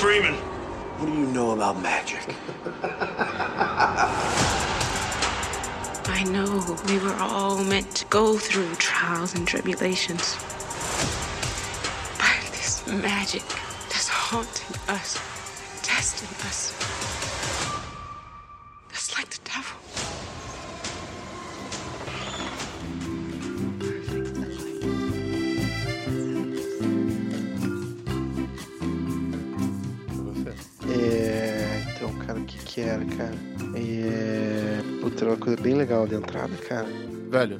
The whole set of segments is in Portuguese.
Freeman. What do you know about magic? I know we were all meant to go through trials and tribulations. But this magic that's haunting us, testing us, bem legal de entrada, cara. Velho,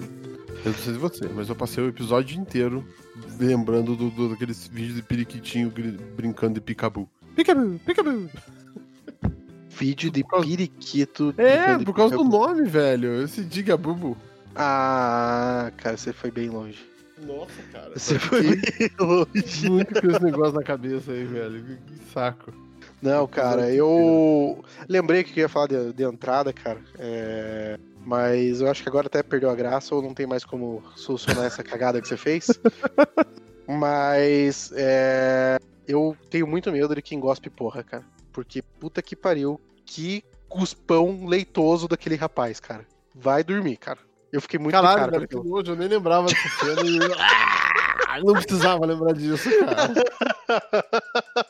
eu não sei de você, mas eu passei o episódio inteiro lembrando do, do- daqueles vídeos de periquitinho brincando de picabu. Picabu, picabu. Vídeo de causa- periquito. É, de por causa do pica-bu. nome, velho. Esse Digabubu. Ah, cara, você foi bem longe. Nossa, cara. Você foi bem longe. Muito com esse negócio na cabeça aí, velho. Que que saco. Não, cara, eu lembrei que eu ia falar de, de entrada, cara. É, Mas eu acho que agora até perdeu a graça ou não tem mais como solucionar essa cagada que você fez. Mas é, eu tenho muito medo de quem gospe porra, cara. Porque puta que pariu, que cuspão leitoso daquele rapaz, cara. Vai dormir, cara. Eu fiquei muito Caralho, cara velho, que nojo. Eu nem lembrava dessa cena e... Ah, não precisava lembrar disso, cara.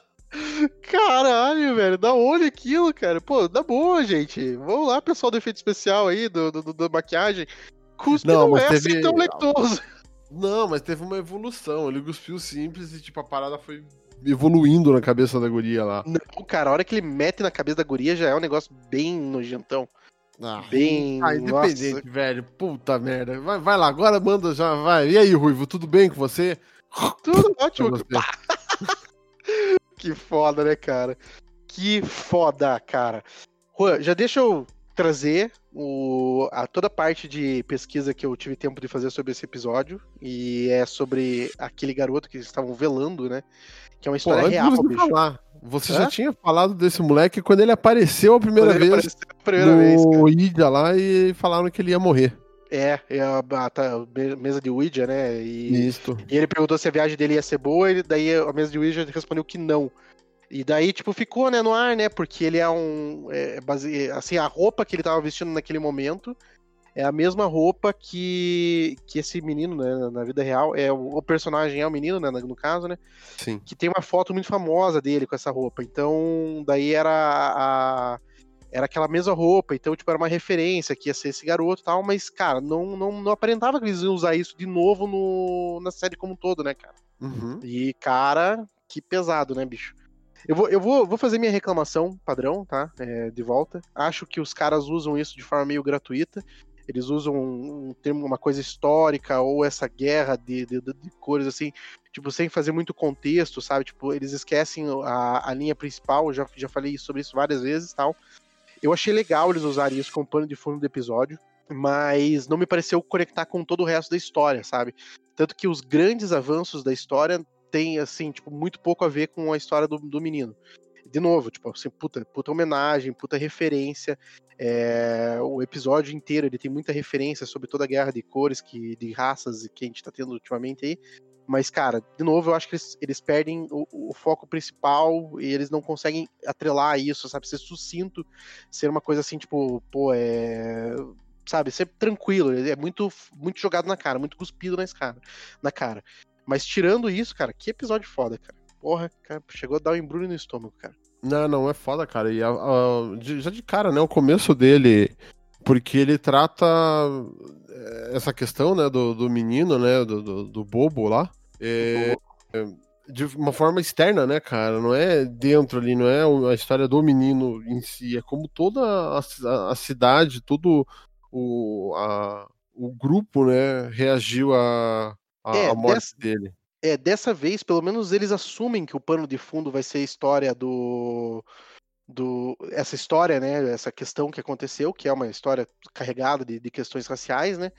Caralho, velho, da onde aquilo, cara? Pô, dá boa, gente. Vamos lá, pessoal do efeito especial aí, do, do, do- da maquiagem. Cuspe Não, não, é teve- assim tão leitoso. Não, mas teve uma evolução. Ele cuspiu simples e, tipo, a parada foi evoluindo na cabeça da guria lá. Não, cara, a hora que ele mete na cabeça da guria já é um negócio bem nojentão. Ah, Bem. Ah, nossa. independente, velho. Puta merda. Vai, vai lá, agora manda já, vai. E aí, Ruivo, tudo bem com você? Tudo ótimo. você. Que foda, né, cara? Que foda, cara. Juan, já deixa eu trazer o, a, toda a parte de pesquisa que eu tive tempo de fazer sobre esse episódio. E é sobre aquele garoto que eles estavam velando, né? Que é uma Pô, história de real, você bicho. falar, você já Hã? tinha falado desse moleque quando ele apareceu a primeira Quando ele vez apareceu a primeira vez, cara. no Ida lá e falaram que ele ia morrer. É, é a, a- tá, a me- mesa de Ouija, né? E, Isso. e ele perguntou se a viagem dele ia ser boa, e daí a mesa de Ouija respondeu que não. E daí, tipo, ficou, né, no ar, né? Porque ele é um. é, base... Assim, a roupa que ele tava vestindo naquele momento é a mesma roupa que, que esse menino, né, na vida real. É, o, o personagem é o menino, né, no caso, né? Sim. que tem uma foto muito famosa dele com essa roupa. Então, daí era a. Era aquela mesma roupa, então, tipo, era uma referência que ia ser esse garoto e tal, mas, cara, não, não, não aparentava que eles iam usar isso de novo no, na série como um todo, né, cara? Uhum. E, cara, que pesado, né, bicho? Eu vou, eu vou, vou fazer minha reclamação padrão, tá? É, de volta. Acho que os caras usam isso de forma meio gratuita. Eles usam um, um termo, uma coisa histórica, ou essa guerra de, de, de- cores, assim, tipo, sem fazer muito contexto, sabe? Tipo, eles esquecem a, a linha principal, eu já, já falei sobre isso várias vezes tal. Eu achei legal eles usarem isso como pano de fundo do episódio, mas não me pareceu conectar com todo o resto da história, sabe? Tanto que os grandes avanços da história têm, assim, tipo, muito pouco a ver com a história do, do menino. De novo, tipo, assim, puta, puta homenagem, puta referência. É, o episódio inteiro ele tem muita referência sobre toda a guerra de cores, que, de raças que a gente tá tendo ultimamente aí. Mas, cara, de novo, eu acho que eles, eles perdem o, o foco principal e eles não conseguem atrelar isso, sabe? Ser sucinto, ser uma coisa assim, tipo, pô, é. Sabe, ser tranquilo, é muito, muito jogado na cara, muito cuspido na cara, na cara. Mas tirando isso, cara, que episódio foda, cara. Porra, cara, chegou a dar um embrulho no estômago, cara. Não, não, é foda, cara. E a- a- de- já de cara, né? O começo dele. Porque ele trata essa questão, né, do, do menino, né, do, do, do bobo lá, é, é, de uma forma externa, né, cara? Não é dentro ali, não é a história do menino em si, é como toda a, a- a cidade, todo o, a- o grupo, né, reagiu à à É, à morte dessa- dele. É, dessa vez, pelo menos eles assumem que o pano de fundo vai ser a história do. Do essa história, né? Essa questão que aconteceu, que é uma história carregada de, de questões raciais, né?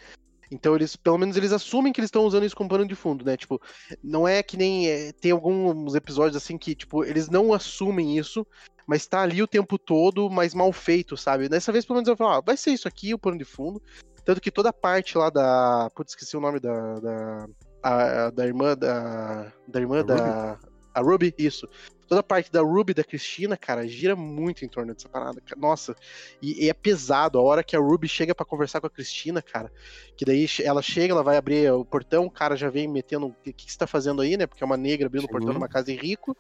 Então eles, pelo menos eles assumem que eles estão usando isso como pano de fundo, né? Tipo, não é que nem é, tem alguns episódios assim que tipo eles não assumem isso, mas tá ali o tempo todo, mas mal feito, sabe? Dessa vez pelo menos eu falo, ah, vai ser isso aqui o pano de fundo, tanto que toda a parte lá da, putz, esqueci o nome da, da a- da irmã da da irmã A da a Ruby, isso. Toda a parte da Ruby da Cristina, cara, gira muito em torno dessa parada. Nossa, e, e é pesado. A hora que a Ruby chega pra conversar com a Cristina, cara, que daí ela chega, ela vai abrir o portão, o cara já vem metendo. O que, que você tá fazendo aí, né? Porque é uma negra abrindo o portão numa casa de rico.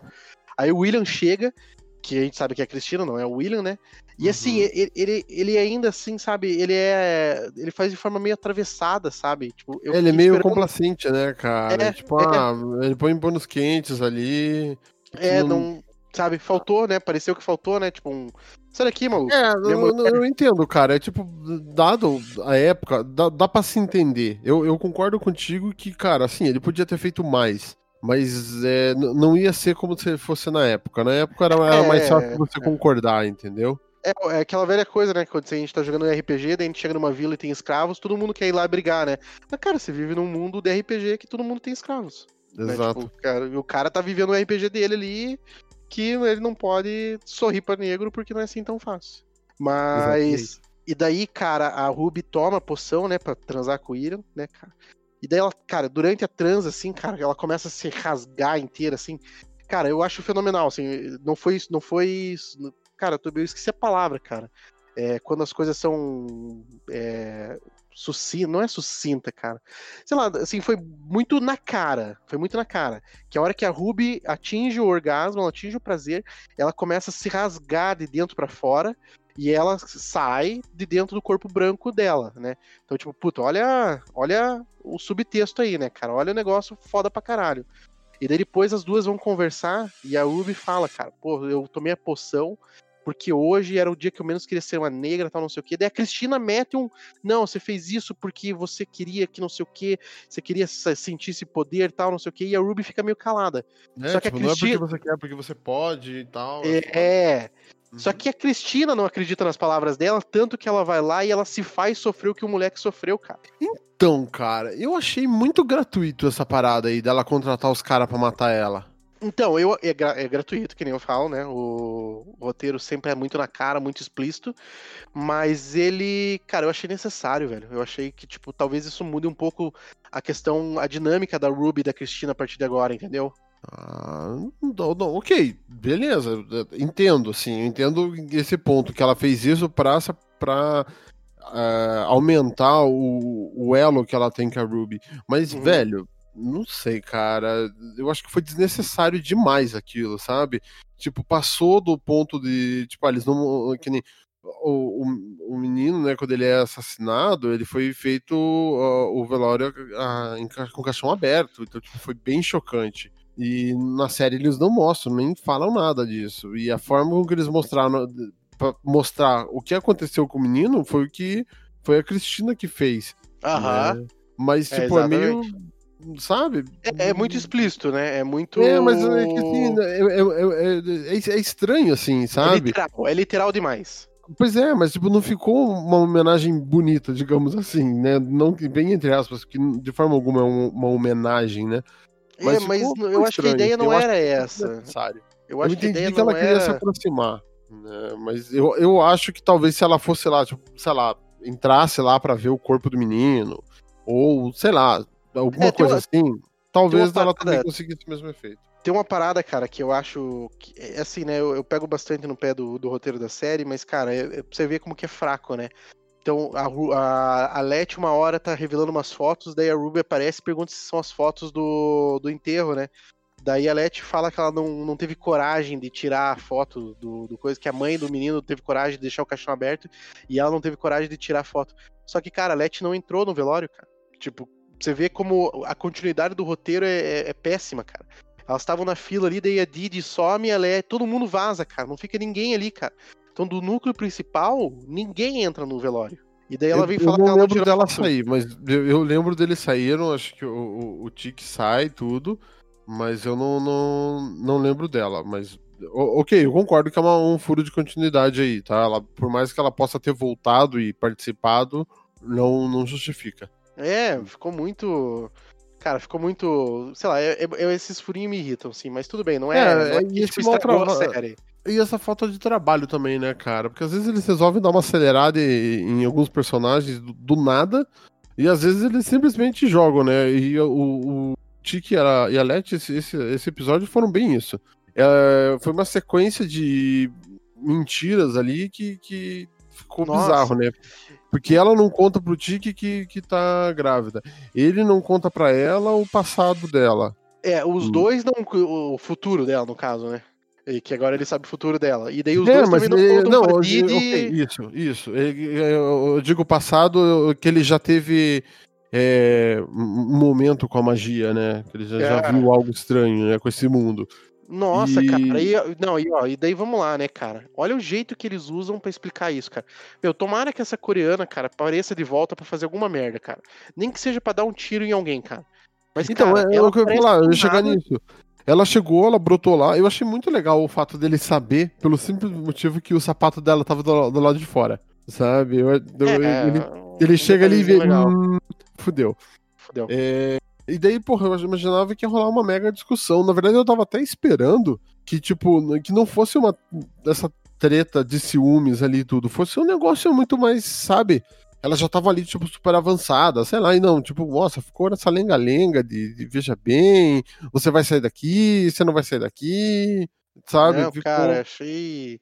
Aí o William chega, que a gente sabe que é a Cristina, não é o William, né? E assim, Uhum. ele, ele, ele ainda assim, sabe, ele é. Ele faz de forma meio atravessada, sabe? Tipo, eu ele é meio esperando- complacente, né, cara? É, tipo, é. ah, ele põe panos quentes ali. É, não- não. Sabe, faltou, né? Pareceu que faltou, né? Tipo, um. Sai daqui, maluco. É, eu, mulher- eu entendo, cara. É tipo, dado a época, dá, dá pra se entender. Eu, eu concordo contigo que, cara, assim, ele podia ter feito mais. Mas é, não ia ser como se fosse na época. Na época era, era mais É, fácil você é. concordar, entendeu? É, é aquela velha coisa, né? Quando a gente tá jogando RPG, daí a gente chega numa vila e tem escravos, todo mundo quer ir lá brigar, né? Mas, cara, você vive num mundo de RPG que todo mundo tem escravos. Né? Exato. Tipo, cara, e o cara tá vivendo o RPG dele ali que ele não pode sorrir pra negro porque não é assim tão fácil. Mas. Exatamente. E daí, cara, a Ruby toma a poção, né, pra transar com o Irion, né, cara? E daí ela, cara, durante a trans, assim, cara, ela começa a se rasgar inteira, assim. Cara, eu acho fenomenal, assim. Não foi isso, não foi. isso- Cara, eu esqueci a palavra, cara. É, quando as coisas são. É, sucinta, não é sucinta, cara. Sei lá, assim, foi muito na cara. Foi muito na cara. Que a hora que a Ruby atinge o orgasmo, ela atinge o prazer, ela começa a se rasgar de dentro pra fora e ela sai de dentro do corpo branco dela, né? Então, tipo, puta, olha, olha o subtexto aí, né, cara? Olha o negócio foda pra caralho. E daí depois as duas vão conversar e a Ruby fala, cara, pô, eu tomei a poção porque hoje era o dia que eu menos queria ser uma negra, tal, não sei o quê. Daí a Cristina mete um, não, você fez isso porque você queria que não sei o quê, você queria se- sentir esse poder, tal, não sei o quê, e a Ruby fica meio calada. É, Só que a tipo, não é Cristina- porque você quer, é porque você pode e tal. É, Uhum. Só que a Cristina não acredita nas palavras dela, tanto que ela vai lá e ela se faz sofrer o que o moleque sofreu, cara. Então, cara, eu achei muito gratuito essa parada aí dela contratar os caras pra matar ela. Então, eu, é, gra- é gratuito, que nem eu falo, né? O, o roteiro sempre é muito na cara, muito explícito. Mas ele, cara, eu achei necessário, velho. Eu achei que, tipo, talvez isso mude um pouco a questão, a dinâmica da Ruby e da Cristina a partir de agora, entendeu? Ah, não, não, ok, beleza, entendo, assim, eu entendo esse ponto, que ela fez isso pra, pra ah, aumentar o, o elo que ela tem com a Ruby. Mas, Uhum. velho, não sei, cara, eu acho que foi desnecessário demais aquilo, sabe? Tipo, passou do ponto de, tipo, ah, eles não, que nem... O, o, o menino, né, quando ele é assassinado, ele foi feito ah, o velório ah, em com o caixão aberto, então tipo, foi bem chocante. E na série eles não mostram, nem falam nada disso. E a forma com que eles mostraram pra mostrar o que aconteceu com o menino foi o que foi a Cristina que fez. né? Mas, É, tipo, é, meio. Sabe? É, é muito explícito, né? É muito. É, mas é assim, né, é, é, é- é- é estranho, assim, É sabe? literal, é literal demais. Pois é, mas tipo, não ficou uma homenagem bonita, digamos assim, né? Não bem entre aspas, que de forma alguma é um- uma homenagem, né? é, mas ficou- eu acho que a ideia não eu era essa. Eu Eu acho que a ideia que ela queria se aproximar, né? Mas eu, eu acho que talvez se ela fosse lá, tipo, sei lá, entrasse lá pra ver o corpo do menino, ou sei lá, alguma É, coisa uma- assim, talvez ela também conseguisse o mesmo efeito. Tem uma parada, cara, que eu acho. Que, é assim, né? Eu, eu pego bastante no pé do, do roteiro da série, mas, cara, é, é pra você ver como que é fraco, né? Então, a, a, a uma hora, tá revelando umas fotos, daí a Ruby aparece e pergunta se são as fotos do, do enterro, né? Daí a Letty fala que ela não, não teve coragem de tirar a foto do, do coisa, que a mãe do menino teve coragem de deixar o caixão aberto e ela não teve coragem de tirar a foto. Só que, cara, a Letty não entrou no velório, cara. Tipo, você vê como a continuidade do roteiro é, é- é péssima, cara. Elas estavam na fila ali, daí a Didi some, ela é, todo mundo vaza, cara. Não fica ninguém ali, cara. Então, do núcleo principal, ninguém entra no velório. E daí ela eu, vem eu falar não que ela não lembro tirou dela foto. sair, mas eu, eu lembro deles saíram, acho que o, o, o Tique sai tudo, mas eu não, não, não lembro dela. Mas, ok, eu concordo que é uma- um furo de continuidade aí, tá? Ela, por mais que ela possa ter voltado e participado, não, não justifica. É, ficou muito. Cara, ficou muito. Sei lá, é- é- esses furinhos me irritam, sim, mas tudo bem, não é. É, não é e que, esse tipo, série. E essa falta de trabalho também, né, cara? Porque às vezes eles resolvem dar uma acelerada em, em alguns personagens do, do nada, e às vezes eles simplesmente jogam, né? E o, o Tiki e a, e a Letty, esse, esse, esse episódio foram bem isso. é, foi uma sequência de mentiras ali que, que ficou Nossa. bizarro, né? Porque ela não conta pro Tiki que, que tá grávida. Ele não conta pra ela o passado dela. É, os Hum. dois não. O futuro dela, no caso, né? E que agora ele sabe o futuro dela. E daí os É, dois mas também não ele- não, pra eu Didi. digo- ok, isso, isso. Eu digo passado eu- que ele já teve é, um momento com a magia, né? Que ele já, já É. viu algo estranho né, com esse mundo. Nossa, E- cara. E, não, e, ó, e daí vamos lá, né, cara? Olha o jeito que eles usam pra explicar isso, cara. Meu, tomara que essa coreana, cara, apareça de volta pra fazer alguma merda, cara. Nem que seja pra dar um tiro em alguém, cara. Mas, Então, cara, é, é o que eu ia falar, eu ia chegar nada. nisso. Ela chegou, ela brotou lá. Eu achei muito legal o fato dele saber, pelo simples motivo que o sapato dela tava do, do lado de fora. Sabe? Eu- eu- É, ele ele chega ali e vê. Hum, fudeu. Fudeu. É, e daí, porra, eu imaginava que ia rolar uma mega discussão. Na verdade, eu tava até esperando que, tipo, que não fosse uma essa treta de ciúmes ali e tudo. Fosse um negócio muito mais, sabe? Ela já tava ali, tipo, super avançada, sei lá, e não, tipo, nossa, ficou nessa lenga-lenga de, de veja bem, você vai sair daqui, você não vai sair daqui, sabe? Não, Ficou- cara, achei.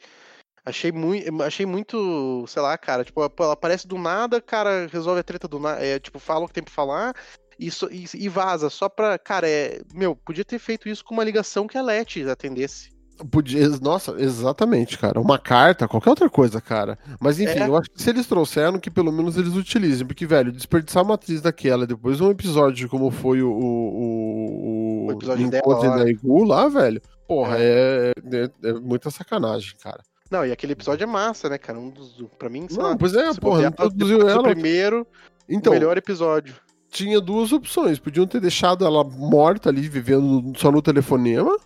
Achei muito, achei muito, sei lá, cara, tipo, ela aparece do nada, cara, resolve a treta do nada, é, tipo, fala o que tem pra falar e, só- e, e vaza, só pra, cara, é, meu, podia ter feito isso com uma ligação que a Leti atendesse. Podia, nossa, exatamente, cara. Uma carta, qualquer outra coisa, cara. Mas enfim, É. eu acho que se eles trouxeram, que pelo menos eles utilizem. Porque, velho, desperdiçar uma atriz daquela, depois um episódio como foi o. O, O episódio dela lá. da Igu lá, velho. Porra, é, é, é muita sacanagem, cara. Não, e aquele episódio é massa, né, cara, um dos, pra mim, sei Não, lá, pois é, porra, depois do ela. primeiro, Então, o melhor episódio. Tinha duas opções. Podiam ter deixado ela morta ali, vivendo só no telefonema.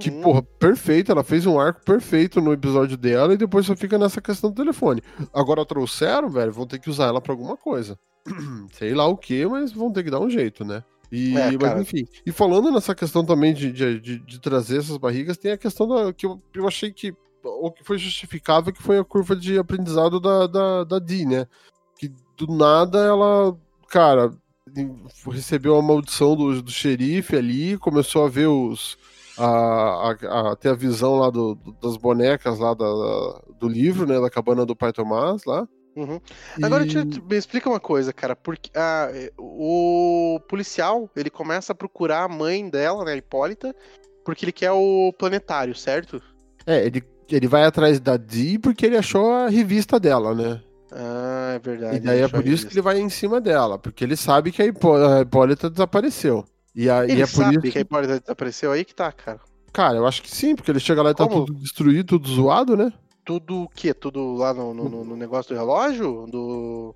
Que, Uhum. porra, perfeito. Ela fez um arco perfeito no episódio dela e depois só fica nessa questão do telefone. Agora trouxeram, velho, vão ter que usar ela pra alguma coisa. Sei lá o que, mas vão ter que dar um jeito, né? E, É, mas enfim. E falando nessa questão também de, de, de- de trazer essas barrigas, tem a questão da, que eu, eu achei que. O que foi justificável, que foi a curva de aprendizado da, da, da Dee, né? Que do nada ela, cara, recebeu a maldição do, do xerife ali, começou a ver os. A, a, a ter a visão lá do, do- das bonecas lá da, do livro, né? Da cabana do pai Tomás lá. Uhum. Agora, E- eu- me explica uma coisa, cara. Porque ah, o policial ele começa a procurar a mãe dela, né, a Hipólita, porque ele quer o planetário, certo? É, ele, ele vai atrás da Dee porque ele achou a revista dela, né? Ah, é verdade. e daí é por isso que ele vai em cima dela, porque ele sabe que a, Hipó a Hipólita desapareceu. E, a, e Ele é por isso que a Hipólita desapareceu aí que tá, cara. Cara, eu acho que sim, porque ele chega lá e tá Como? tudo destruído, tudo zoado, né? Tudo o quê? Tudo lá no, no- no- negócio do relógio? Do,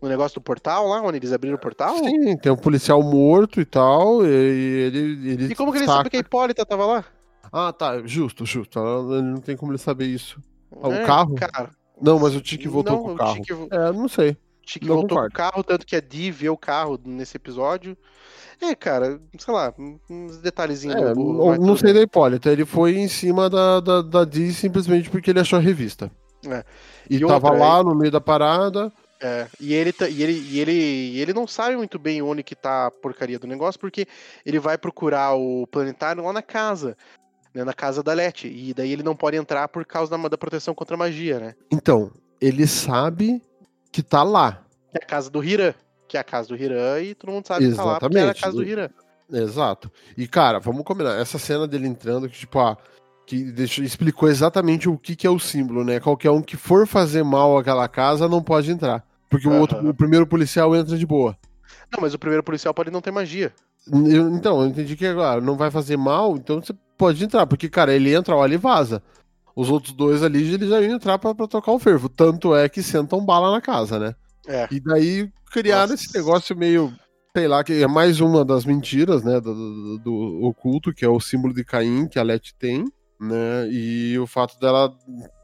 no negócio do portal lá, onde eles abriram o portal? Sim, tem um policial morto e tal, e ele. ele E como que ele saca- sabe que a Hipólita tava lá? Ah, tá, justo, justo. Ele não tem como ele saber isso. Ah, o É, carro? Cara, Não, mas o Tiki voltou não, com o carro. Tiki É, não sei. Tiki Não voltou concordo. com o carro, tanto que a Dee vê o carro nesse episódio. É, cara, sei lá, uns detalhezinhos. É, do- não, não sei da Hipólita. Ele foi em cima da, da, da Dee simplesmente porque ele achou a revista. É. E, E tava outra, lá no meio da parada. É, e ele, tá- e, ele, e, ele, e ele não sabe muito bem onde que tá a porcaria do negócio, porque ele vai procurar o planetário lá na casa, né, na casa da Leti, e daí ele não pode entrar por causa da, da proteção contra a magia, né? Então, ele sabe que tá lá. Que é a casa do Hiran, que é a casa do Hiran, e todo mundo sabe que tá lá porque era a Exatamente. casa do Hiran. Exato. E, cara, vamos combinar. Essa cena dele entrando, que, tipo, ah, que deixou, explicou exatamente o que, que é o símbolo, né? Qualquer um que for fazer mal àquela casa não pode entrar. Porque o, outro, o primeiro policial entra de boa. Não, mas o primeiro policial pode não ter magia. Eu- então, eu entendi que agora não vai fazer mal, então você pode entrar. Porque, cara, ele entra, olha e vaza. Os outros dois ali, eles já iam entrar pra, pra trocar o fervo. Tanto é que sentam bala na casa, né? É. E daí criaram Nossa. esse negócio meio, sei lá, que é mais uma das mentiras, né, do, do- do oculto, que é o símbolo de Caim que a Leti tem, né, e o fato dela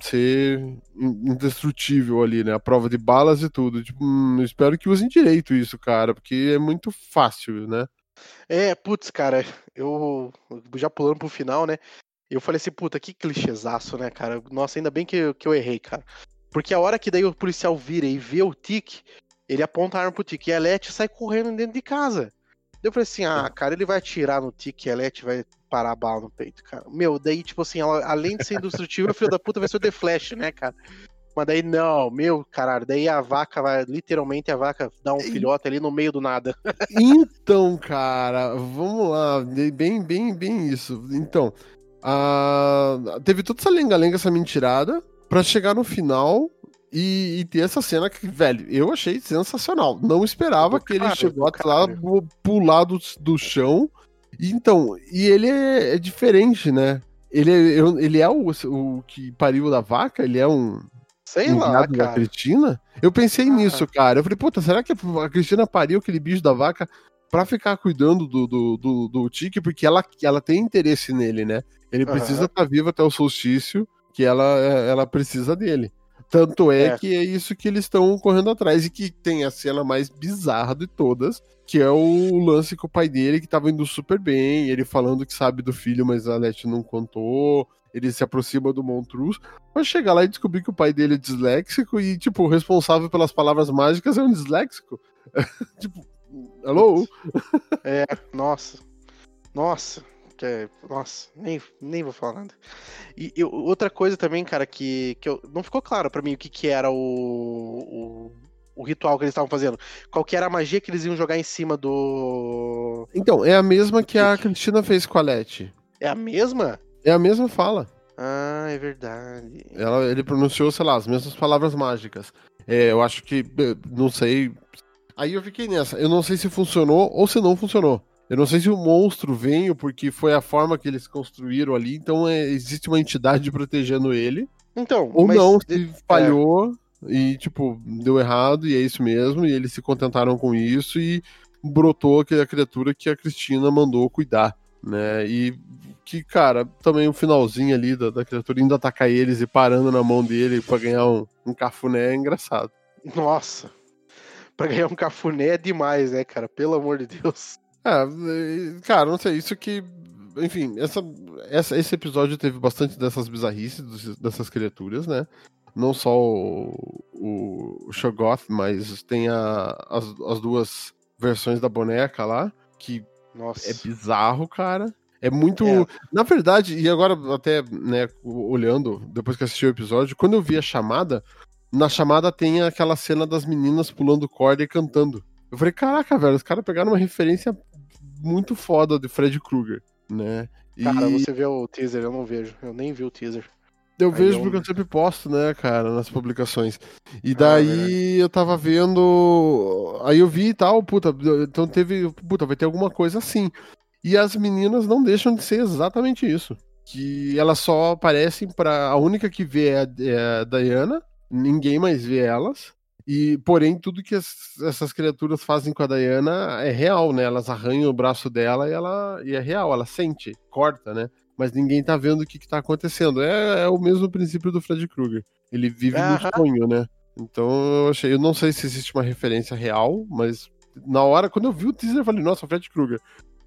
ser in- indestrutível ali, né, a prova de balas e tudo. Tipo, hum, espero que usem direito isso, cara, porque é muito fácil, né. É, putz, cara, eu já pulando pro final, né? Eu falei assim, puta, que clichêzaço, né, cara? Nossa, ainda bem que, eu- que eu errei, cara. Porque a hora que daí o policial vira e vê o Tic, ele aponta a arma pro Tic e a Leti sai correndo dentro de casa. eu falei assim, ah, cara, ele vai atirar no Tique Elete vai parar a bala no peito, cara. Meu, daí, tipo assim, ela, além de ser indestrutível, o filho da puta vai ser o The Flash, né, cara? Mas daí não, meu caralho, daí a vaca vai, literalmente a vaca dá um filhote ali no meio do nada. Então, cara, vamos lá, bem, bem, bem isso. Então, a... teve toda essa lenga-lenga, essa mentirada, pra chegar no final e, e, ter essa cena que, velho, eu achei sensacional. Não esperava que ele chegou lá, pular do, do chão. E, então, e ele é, é diferente, né? Ele é, ele é o, o que pariu da vaca, ele é um, Sei lá, cara. da Cristina? Eu pensei ah. nisso, cara. Eu falei, puta, será que a Cristina pariu aquele bicho da vaca pra ficar cuidando do, do, do, do Tique? Porque ela, ela tem interesse nele, né? Ele precisa estar tá vivo até o solstício, que ela, ela precisa dele. Tanto é, é, que é isso que eles estão correndo atrás e que tem a cena mais bizarra de todas, que é o lance com o pai dele que tava indo super bem, ele falando que sabe do filho, mas a Leti não contou ele se aproxima do Montruz, vai chegar lá e descobrir que o pai dele é disléxico e, tipo, o responsável pelas palavras mágicas é um disléxico. tipo, hello? é, nossa. Nossa. É, nossa, nem, nem vou falar nada. E, e, outra coisa também, cara, que, que eu, não ficou claro para mim o que, que era o, o, o ritual que eles estavam fazendo. Qual que era a magia que eles iam jogar em cima do. Então, é a mesma que a Cristina fez com a Leti. É a mesma? É a mesma fala. Ah, é verdade. Ela, ele pronunciou, sei lá, as mesmas palavras mágicas. É, eu acho que, não sei. Aí eu fiquei nessa. Eu não sei se funcionou ou se não funcionou. Eu não sei se o monstro veio porque foi a forma que eles construíram ali, então é, existe uma entidade protegendo ele. Então, ou não, se falhou é... e, tipo, deu errado e é isso mesmo, e eles se contentaram com isso e brotou aquela criatura que a Cristina mandou cuidar, né? E que, cara, também o finalzinho ali da, da criatura indo atacar eles e parando na mão dele pra ganhar um, um cafuné é engraçado. Nossa. Pra ganhar um cafuné é demais, né, cara? Pelo amor de Deus. É, cara, não sei, isso que. Enfim, essa, essa, esse episódio teve bastante dessas bizarrices dessas criaturas, né? Não só o, o, o Shogoth, mas tem a, as, as duas versões da boneca lá, que Nossa. é bizarro, cara. É muito. É. Na verdade, e agora até, né, olhando, depois que assisti o episódio, quando eu vi a chamada, na chamada tem aquela cena das meninas pulando corda e cantando. Eu falei, caraca, velho, os caras pegaram uma referência muito foda de Fred Krueger, né? E... Cara, você vê o teaser, eu não vejo. Eu nem vi o teaser. Eu Aí vejo eu... porque eu sempre posto, né, cara, nas publicações. E ah, daí ah, eu tava vendo. Aí eu vi e tal, puta, então teve. Puta, vai ter alguma coisa assim. E as meninas não deixam de ser exatamente isso. Que elas só aparecem para A única que vê é a, é a Diana, ninguém mais vê elas. E, porém, tudo que as, essas criaturas fazem com a Diana é real, né? Elas arranham o braço dela e ela e é real, ela sente, corta, né? Mas ninguém tá vendo o que, que tá acontecendo. É, é o mesmo princípio do Fred Krueger. Ele vive no sonho, né? Então eu achei. Eu não sei se existe uma referência real, mas na hora, quando eu vi o teaser, eu falei, nossa, Fred Krueger.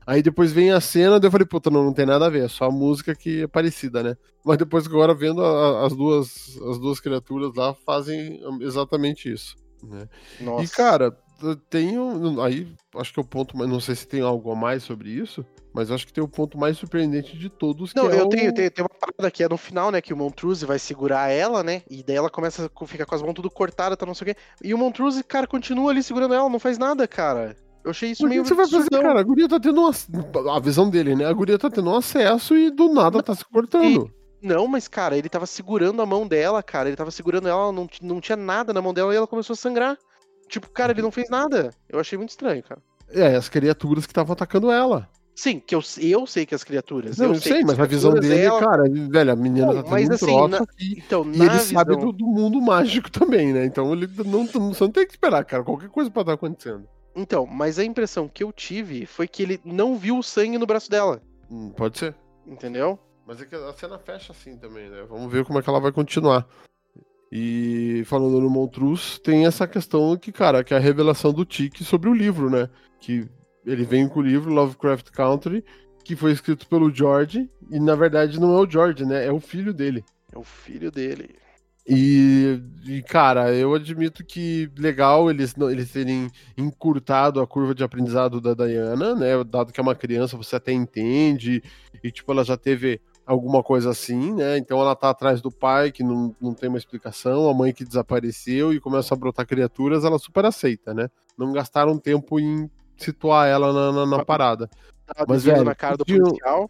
Aí depois vem a cena, daí eu falei, puta, não, não tem nada a ver, é só a música que é parecida, né? Mas depois agora vendo a, as duas as duas criaturas lá fazem exatamente isso, né? Nossa. E cara, tem aí acho que é o ponto, mas não sei se tem algo a mais sobre isso, mas acho que tem o ponto mais surpreendente de todos. Não, é eu o... tenho, tenho, tenho uma parada que é no final, né? Que o Montruse vai segurar ela, né? E daí ela começa a ficar com as mãos tudo cortadas, tá não sei o quê. E o Montruse, cara, continua ali segurando ela, não faz nada, cara. Eu achei isso meio. O que você vai fazer, cara? A guria tá tendo um... A visão dele, né? A guria tá tendo um acesso e do nada não, tá se cortando. E... Não, mas, cara, ele tava segurando a mão dela, cara. Ele tava segurando ela, não, não tinha nada na mão dela e ela começou a sangrar. Tipo, cara, ele não fez nada. Eu achei muito estranho, cara. É, as criaturas que estavam atacando ela. Sim, que eu, eu sei que as criaturas. Não, eu sei, sei mas a visão dele, ela... cara, velho, a menina não, tá tendo mas, um assim, na... então, e ele visão... sabe do, do, mundo mágico também, né? Então ele não, você não tem que esperar, cara. Qualquer coisa pode estar acontecendo. Então, mas a impressão que eu tive foi que ele não viu o sangue no braço dela. Hum, pode ser. Entendeu? Mas é que a cena fecha assim também, né? Vamos ver como é que ela vai continuar. E falando no Montrus, tem essa questão que, cara, que é a revelação do Tiki sobre o livro, né? Que ele vem com o livro Lovecraft Country, que foi escrito pelo George, e na verdade não é o George, né? É o filho dele. É o filho dele. E, e, cara, eu admito que legal eles, eles terem encurtado a curva de aprendizado da Diana, né? Dado que é uma criança, você até entende, e tipo, ela já teve alguma coisa assim, né? Então ela tá atrás do pai, que não, não tem uma explicação, a mãe que desapareceu e começa a brotar criaturas, ela super aceita, né? Não gastaram tempo em situar ela na, na, na parada. Mas, velho, na cara do policial.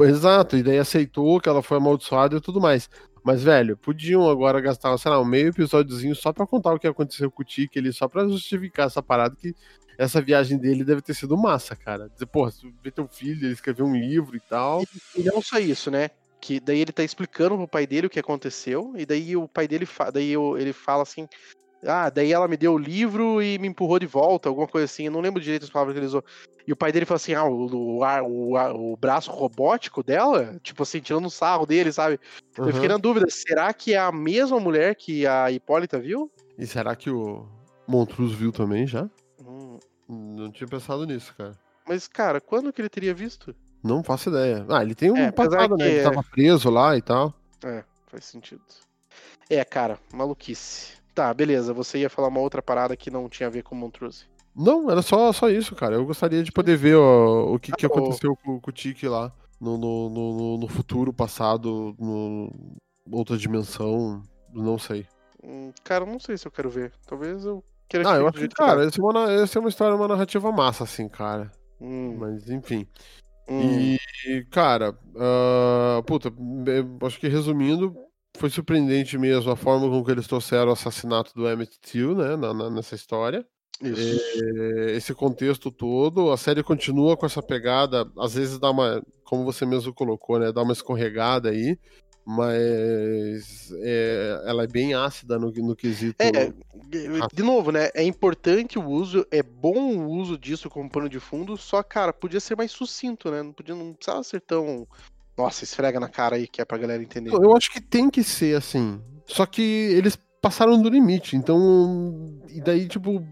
Exato, e daí aceitou que ela foi amaldiçoada e tudo mais. Mas, velho, podiam agora gastar, sei lá, um meio episódiozinho só pra contar o que aconteceu com o Tiki ali, só pra justificar essa parada que essa viagem dele deve ter sido massa, cara. Dizer, porra, vê teu filho, ele escreveu um livro e tal. E, e não só isso, né? Que daí ele tá explicando pro pai dele o que aconteceu, e daí o pai dele fa daí ele fala assim: ah, daí ela me deu o livro e me empurrou de volta, alguma coisa assim. Eu não lembro direito as palavras que ele usou. E o pai dele falou assim: ah, o, o, o, o braço robótico dela, tipo assim, tirando um sarro dele, sabe? Uhum. Eu fiquei na dúvida: será que é a mesma mulher que a Hipólita viu? E será que o Montruz viu também já? Hum. Não tinha pensado nisso, cara. Mas, cara, quando que ele teria visto? Não faço ideia. Ah, ele tem um é, passado, né? Ele tava preso lá e tal. É, faz sentido. É, cara, maluquice. Tá, beleza. Você ia falar uma outra parada que não tinha a ver com Montrose. Não, era só, só isso, cara. Eu gostaria de poder ver ó, o que, ah, que aconteceu com, com, o Tiki lá no, no, no, no, futuro, passado, no outra dimensão. Não sei. Hum, cara, não sei se eu quero ver. Talvez eu queira Ah, eu acho que, cara, essa é, uma, essa é uma história, uma narrativa massa, assim, cara. Hum. Mas, enfim. Hum. E, cara, uh, puta, acho que resumindo, foi surpreendente mesmo a forma com que eles trouxeram o assassinato do Emmett Till, né, na, na, nessa história. É, esse contexto todo, a série continua com essa pegada, às vezes dá uma, como você mesmo colocou, né, dá uma escorregada aí, mas é, ela é bem ácida no, no quesito. É, de novo, né? É importante o uso, é bom o uso disso como pano de fundo, só, cara, podia ser mais sucinto, né? Não, podia, não precisava ser tão nossa, esfrega na cara aí que é pra galera entender. Eu acho que tem que ser assim. Só que eles passaram do limite, então. E daí, tipo,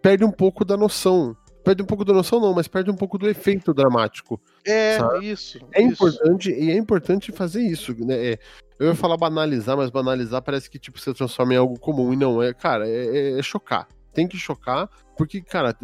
perde um pouco da noção. Perde um pouco da noção, não, mas perde um pouco do efeito dramático. É, sabe? isso. É isso. importante, e é importante fazer isso, né? É, eu ia falar banalizar, mas banalizar parece que, tipo, você transforma em algo comum. E não, é, cara, é, é, é chocar. Tem que chocar, porque, cara,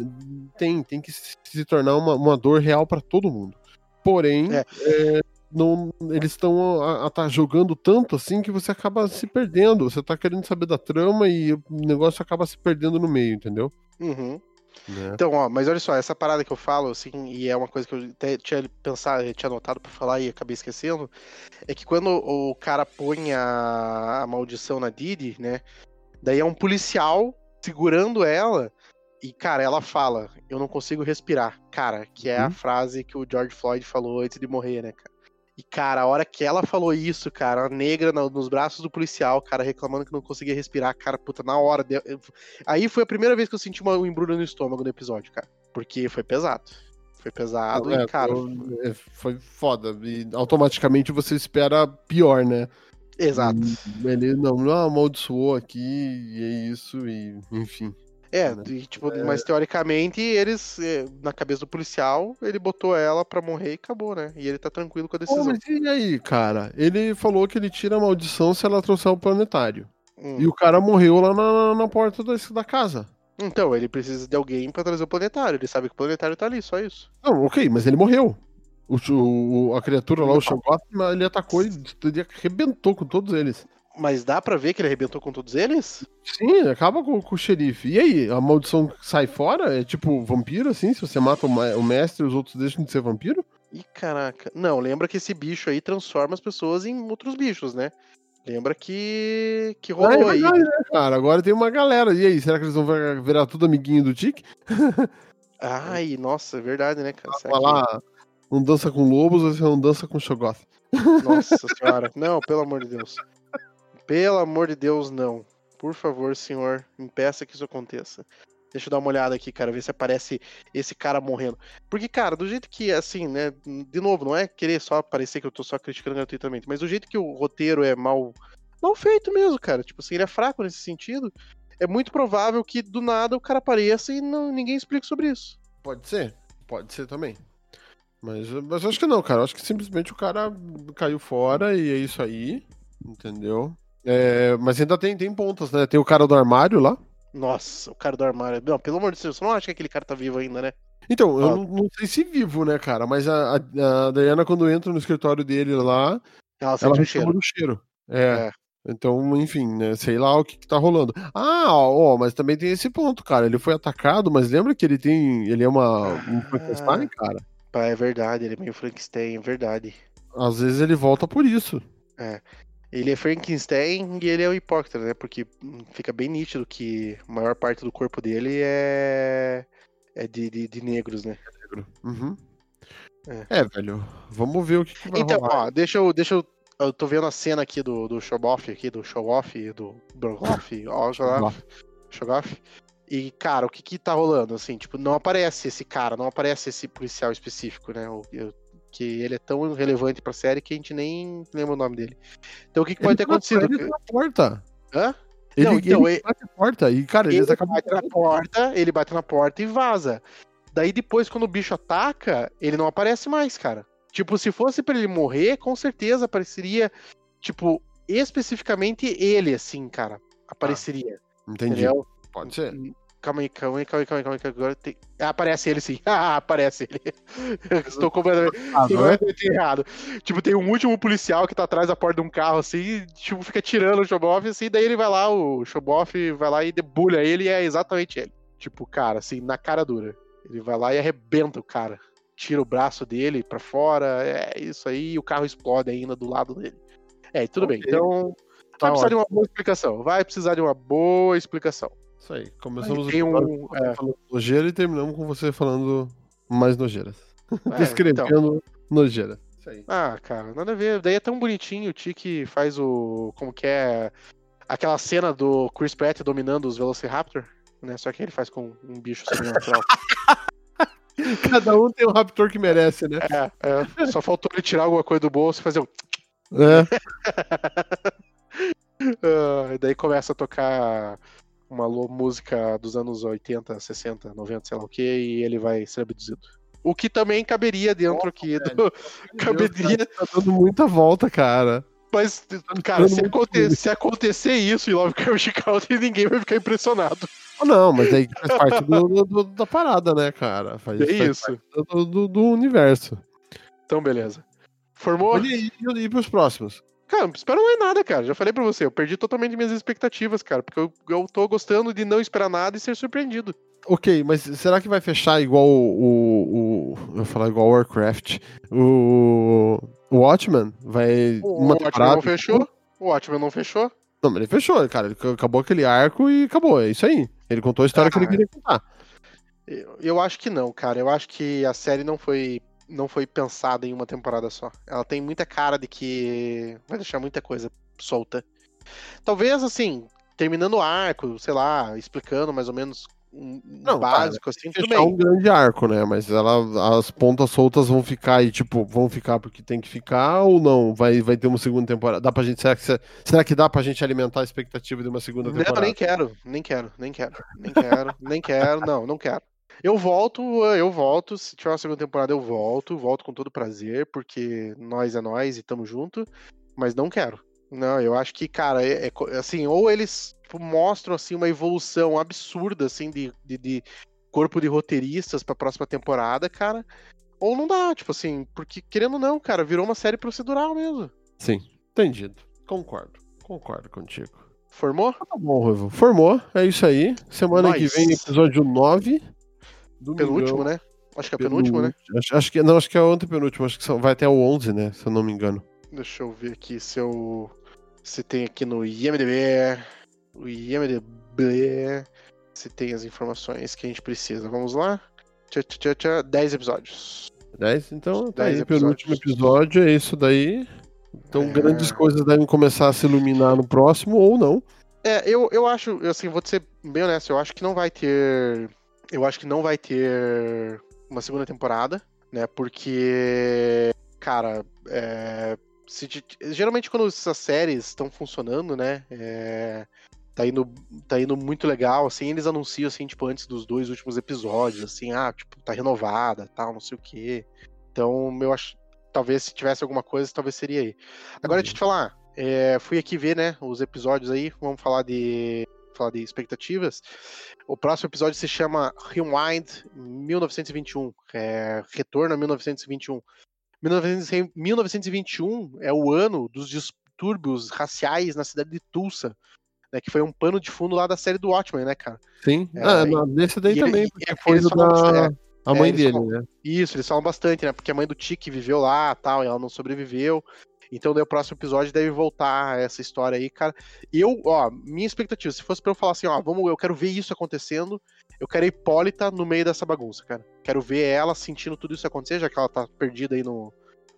tem, tem que se tornar uma, uma dor real para todo mundo. Porém, é. É, não, eles estão a, tá jogando tanto assim que você acaba se perdendo. Você tá querendo saber da trama e o negócio acaba se perdendo no meio, entendeu? Uhum. Né? Então, ó, mas olha só, essa parada que eu falo, assim, e é uma coisa que eu até tinha pensado, tinha anotado pra falar e acabei esquecendo, é que quando o cara põe a, a maldição na Didi, né? Daí é um policial segurando ela e, cara, ela fala, eu não consigo respirar. Cara, que é uhum. a frase que o George Floyd falou antes de morrer, né, cara? E, cara, a hora que ela falou isso, cara, a negra no, nos braços do policial, cara, reclamando que não conseguia respirar, cara, puta, na hora. Deu... Aí foi a primeira vez que eu senti uma, um embrulho no estômago no episódio, cara. Porque foi pesado. Foi pesado é, e, cara. É, foi foda. E automaticamente você espera pior, né? Exato. Ele não, não amaldiçoou aqui, e é isso, e enfim. É, né? e, tipo, é... mas teoricamente eles, é, na cabeça do policial, ele botou ela pra morrer e acabou, né? E ele tá tranquilo com a decisão. Pô, mas e aí, cara? Ele falou que ele tira a maldição se ela trouxer o planetário. Hum. E o cara morreu lá na, na porta da, da casa. Então, ele precisa de alguém para trazer o planetário. Ele sabe que o planetário tá ali, só isso. Não, ok, mas ele morreu. O, o a criatura lá, o Shogot, ele atacou e arrebentou com todos eles. Mas dá para ver que ele arrebentou com todos eles? Sim, acaba com, com, o xerife. E aí, a maldição sai fora? É tipo vampiro, assim? Se você mata o, mestre, os outros deixam de ser vampiro? Ih, caraca. Não, lembra que esse bicho aí transforma as pessoas em outros bichos, né? Lembra que, que rolou ah, é aí. Né, cara, agora tem uma galera. E aí, será que eles vão virar tudo amiguinho do Tic? Ai, nossa, é verdade, né, cara? Será lá, um dança com lobos, você não dança com Shogoth. Nossa senhora. Não, pelo amor de Deus. Pelo amor de Deus, não. Por favor, senhor, impeça que isso aconteça. Deixa eu dar uma olhada aqui, cara, ver se aparece esse cara morrendo. Porque, cara, do jeito que, assim, né, de novo, não é querer só parecer que eu tô só criticando gratuitamente, mas do jeito que o roteiro é mal, mal feito mesmo, cara, tipo assim, ele é fraco nesse sentido, é muito provável que do nada o cara apareça e não, ninguém explique sobre isso. Pode ser, pode ser também. Mas, mas acho que não, cara, acho que simplesmente o cara caiu fora e é isso aí, entendeu? É, mas ainda tem, tem pontas, né? Tem o cara do armário lá. Nossa, o cara do armário. Não, pelo amor de Deus, você não acha que aquele cara tá vivo ainda, né? Então, eu Ah. não, não sei se vivo, né, cara? Mas a, a, a Diana, quando entra no escritório dele lá, Ela ela reclama cheiro. do cheiro. É. É. Então, enfim, né? Sei lá o que, que tá rolando. Ah, ó, mas também tem esse ponto, cara. Ele foi atacado, mas lembra que ele tem. Ele é uma, um Frankenstein, cara? Pá, é verdade, ele é meio Frankenstein, é verdade. Às vezes ele volta por isso. Ele é Frankenstein e ele é o hipócrita, né? Porque fica bem nítido que a maior parte do corpo dele é. É de, de, de negros, né? Uhum. É. É. velho. Vamos ver o que, que vai Então, rolar. ó, deixa eu. Deixa eu. Eu tô vendo a cena aqui do, do show-off, aqui, do show-off, do ó, show-off. Show-off. E, cara, o que que tá rolando? Assim, tipo, não aparece esse cara, não aparece esse policial específico, né? O, eu- que ele é tão relevante pra série que a gente nem lembra o nome dele. Então, o que, que pode ter acontecido? Ele tá na porta. Hã? Ele, Não, então, ele bate a porta. E, cara, Ele bate na porta, ele bate na porta e vaza. Daí depois, quando o bicho ataca, ele não aparece mais, cara. Tipo, se fosse pra ele morrer, com certeza apareceria, tipo, especificamente ele, assim, cara. Apareceria. Entendi. Entendeu? Pode ser. Calma aí, calma aí, calma aí, calma aí, calma aí. Agora tem... ah, aparece ele sim. Ah, aparece ele. Estou completamente, Ah, estou não é? completamente errado. Tipo, tem um último policial que tá atrás da porta de um carro, assim, e, tipo, fica tirando o Shoboff, assim, daí ele vai lá, o Shoboff vai lá e debulha ele e é exatamente ele. Tipo, cara, assim, na cara dura. Ele vai lá e arrebenta o cara. Tira o braço dele pra fora, é isso aí, e o carro explode ainda do lado dele. É, tudo bem. Ok. Então, Tá vai precisar de ótimo. uma boa explicação. Vai precisar de uma boa explicação. Isso aí. Começamos Tem o um- episódio com você é. falando nojeira e terminamos com você falando mais nojeiras. É, então. Descrevendo nojeira. Isso aí. Ah, cara, nada a ver. Daí é tão bonitinho o Tiki faz o. Como que é? Aquela cena do Chris Pratt dominando os Velociraptor, né? Só que ele faz com um bicho sobrenatural. Cada um tem um raptor que merece, né? é, é, só faltou ele tirar alguma coisa do bolso e fazer um. É. E daí começa a tocar uma música dos anos 80, 60, 90, sei lá o que, e ele vai ser abduzido. O que também caberia dentro aqui do. Caberia Tá dando muita volta, cara. Mas, cara, dando se, aconte- se acontecer isso em Lovecraft Country, ninguém vai ficar impressionado. Ah, Não, mas aí faz parte do- do- da parada, né, cara? Faz, É faz isso. do, do- universo. Então, beleza. Formou? Aí, e, e pros próximos? Cara, não espera mais nada, cara. Já falei pra você, eu perdi totalmente minhas expectativas, cara. Porque eu, eu tô gostando de não esperar nada e ser surpreendido. Ok, mas será que vai fechar igual o. o, o- eu vou falar igual Warcraft? O. O Watchman? Vai. O uma temporada? não fechou? O Watchmen não fechou? Não, mas ele fechou, cara. Ele acabou aquele arco e acabou. É isso aí. Ele contou a história que ele Ah. queria contar. Eu, eu acho que não, cara. Eu acho que a série não foi, não foi pensada em uma temporada só. Ela tem muita cara de que vai deixar muita coisa solta. Talvez, assim, terminando o arco, sei lá, explicando mais ou menos um, Não, básico, assim, tudo Fechar bem. um grande arco, né? Mas ela, as pontas soltas vão ficar e, tipo, vão ficar porque tem que ficar ou não? Vai, vai ter uma segunda temporada? Dá pra gente. Será que, será que dá pra gente alimentar a expectativa de uma segunda Não, temporada? nem quero, nem quero, nem quero, nem quero, nem quero, não, não quero. Eu volto, eu volto, se tiver uma segunda temporada eu volto, volto com todo prazer, porque nós é nós e tamo junto, mas não quero. Não, eu acho que, cara, é, é assim, ou eles tipo, mostram assim uma evolução absurda assim de, de, de corpo de roteiristas pra próxima temporada, cara, ou não dá, tipo assim, porque querendo ou não, cara, virou uma série procedural mesmo. Sim, entendido. Concordo. Concordo contigo. Formou? Tá bom, Ruivo. Formou, é isso aí. Semana que vem, episódio 9. Penúltimo, né? Acho que é penúltimo, né? Acho, acho que não, acho que é o antepenúltimo, acho que são- vai até o 11, né, se eu não me engano. Deixa eu ver aqui se eu. Se tem aqui no IMDB. O IMDB. Se tem as informações que a gente precisa. Vamos lá? Tchá, tchá, tchá, tchá. 10 episódios. 10, então, tá 10 aí, penúltimo episódio, é isso daí. Então, É. grandes coisas devem começar a se iluminar no próximo, ou não. É, eu, eu acho, assim, vou ser bem honesto, eu acho que não vai ter. Eu acho que não vai ter uma segunda temporada, né? Porque, cara, é, se te- geralmente quando essas séries estão funcionando, né? é, tá, indo, tá indo muito legal, assim, eles anunciam, assim, tipo, antes dos dois últimos episódios, assim, ah, tipo, tá renovada, tal, não sei o quê. Então, eu acho. Talvez se tivesse alguma coisa, talvez seria aí. Agora, deixa eu te falar. é, fui aqui ver, né, os episódios aí. Vamos falar de falar de expectativas. O próximo episódio se chama Rewind 1921, é, Retorno a 1921. 1921 é o ano dos distúrbios raciais na cidade de Tulsa, né, que foi um pano de fundo lá da série do Watchmen, né, cara? Sim, É, ah, nesse daí e ele- também, porque foi do da é, a mãe eles dele, falam- né? Isso, eles falam bastante, né? Porque a mãe do Tiki viveu lá tal, e ela não sobreviveu. Então, daí o próximo episódio deve voltar a essa história aí, cara. Eu, ó, minha expectativa, se fosse pra eu falar assim, ó, vamos, eu quero ver isso acontecendo, eu quero a Hipólita no meio dessa bagunça, cara. Quero ver ela sentindo tudo isso acontecer, já que ela tá perdida aí no,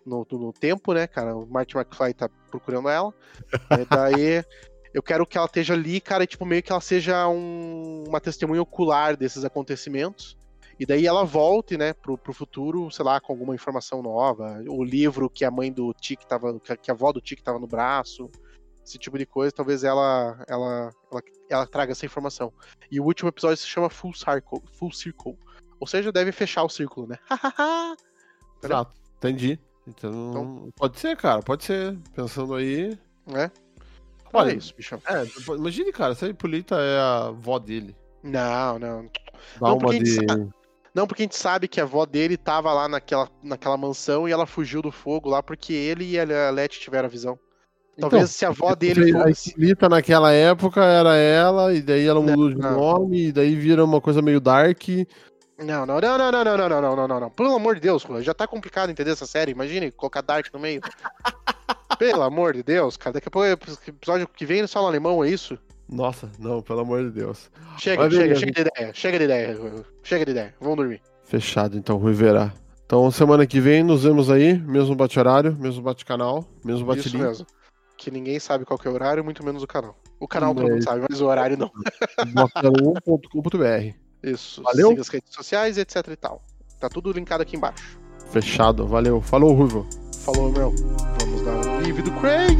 no, no tempo, né, cara? O Martin McFly tá procurando ela. É, daí. Eu quero que ela esteja ali, cara, e tipo, meio que ela seja um- uma testemunha ocular desses acontecimentos. E daí ela volte, né, pro, pro futuro, sei lá, com alguma informação nova. O livro que a mãe do Tic tava. que a- avó do Tic tava no braço. Esse tipo de coisa, talvez ela, ela, ela, ela traga essa informação. E o último episódio se chama Full Circle. Full Circle. Ou seja, deve fechar o círculo, né? Exato, entendi. Então, pode ser, cara, pode ser. Pensando aí. né? Olha, Olha isso, bichão. É, imagine, cara, se a Hipólita é a avó dele. Não, não. Dá Não, porque a gente de. Não, porque a gente sabe que a avó dele tava lá naquela, naquela mansão e ela fugiu do fogo lá porque ele e a Letty tiveram a visão. Talvez Então, se a avó dele A. Hipólita naquela época era ela, e daí ela Não, mudou de não. nome, e daí vira uma coisa meio dark. Não, não, não, não, não, não, não, não, não, não. Pelo amor de Deus, já tá complicado entender essa série. Imagine colocar Dark no meio. Pelo amor de Deus, cara. Daqui a pouco, episódio que vem, eles falam alemão, é isso? Nossa, não, pelo amor de Deus. Chega, Mas chega, chega de ideia. Chega de ideia. Chega de ideia. Vamos dormir. Fechado, então, Rui Verá. Então, semana que vem nos vemos aí, mesmo bate-horário, mesmo bate-canal, mesmo Isso bate-link. mesmo. Que ninguém sabe qual que é o horário, muito menos o canal. O canal todo Mas- mundo sabe, mas o horário não. Bloco01.com.br. Isso. Valeu. Siga as redes sociais, etc e tal. Tá tudo linkado aqui embaixo. Fechado, valeu. Falou, Ruivo. Falou, meu. Vamos dar um livre do Craig.